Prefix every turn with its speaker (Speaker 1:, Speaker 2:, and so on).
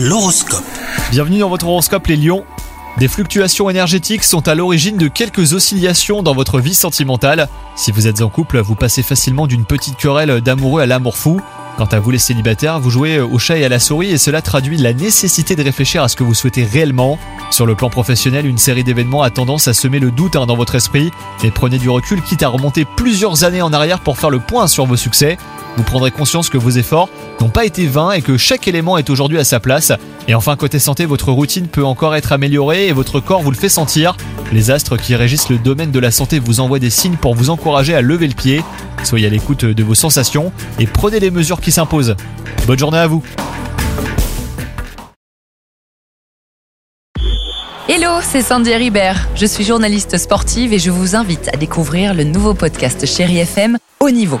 Speaker 1: L'horoscope.
Speaker 2: Bienvenue dans votre horoscope les lions. Des fluctuations énergétiques sont à l'origine de quelques oscillations dans votre vie sentimentale. Si vous êtes en couple, vous passez facilement d'une petite querelle d'amoureux à l'amour fou. Quant à vous les célibataires, vous jouez au chat et à la souris et cela traduit la nécessité de réfléchir à ce que vous souhaitez réellement. Sur le plan professionnel, une série d'événements a tendance à semer le doute hein, dans votre esprit. Et prenez du recul quitte à remonter plusieurs années en arrière pour faire le point sur vos succès. Vous prendrez conscience que vos efforts n'ont pas été vains et que chaque élément est aujourd'hui à sa place. Et enfin, côté santé, votre routine peut encore être améliorée et votre corps vous le fait sentir. Les astres qui régissent le domaine de la santé vous envoient des signes pour vous encourager à lever le pied. Soyez à l'écoute de vos sensations et prenez les mesures qui s'imposent. Bonne journée à vous
Speaker 3: Hello, c'est Sandy Ribert. Je suis journaliste sportive et je vous invite à découvrir le nouveau podcast Chéri FM Haut Niveau.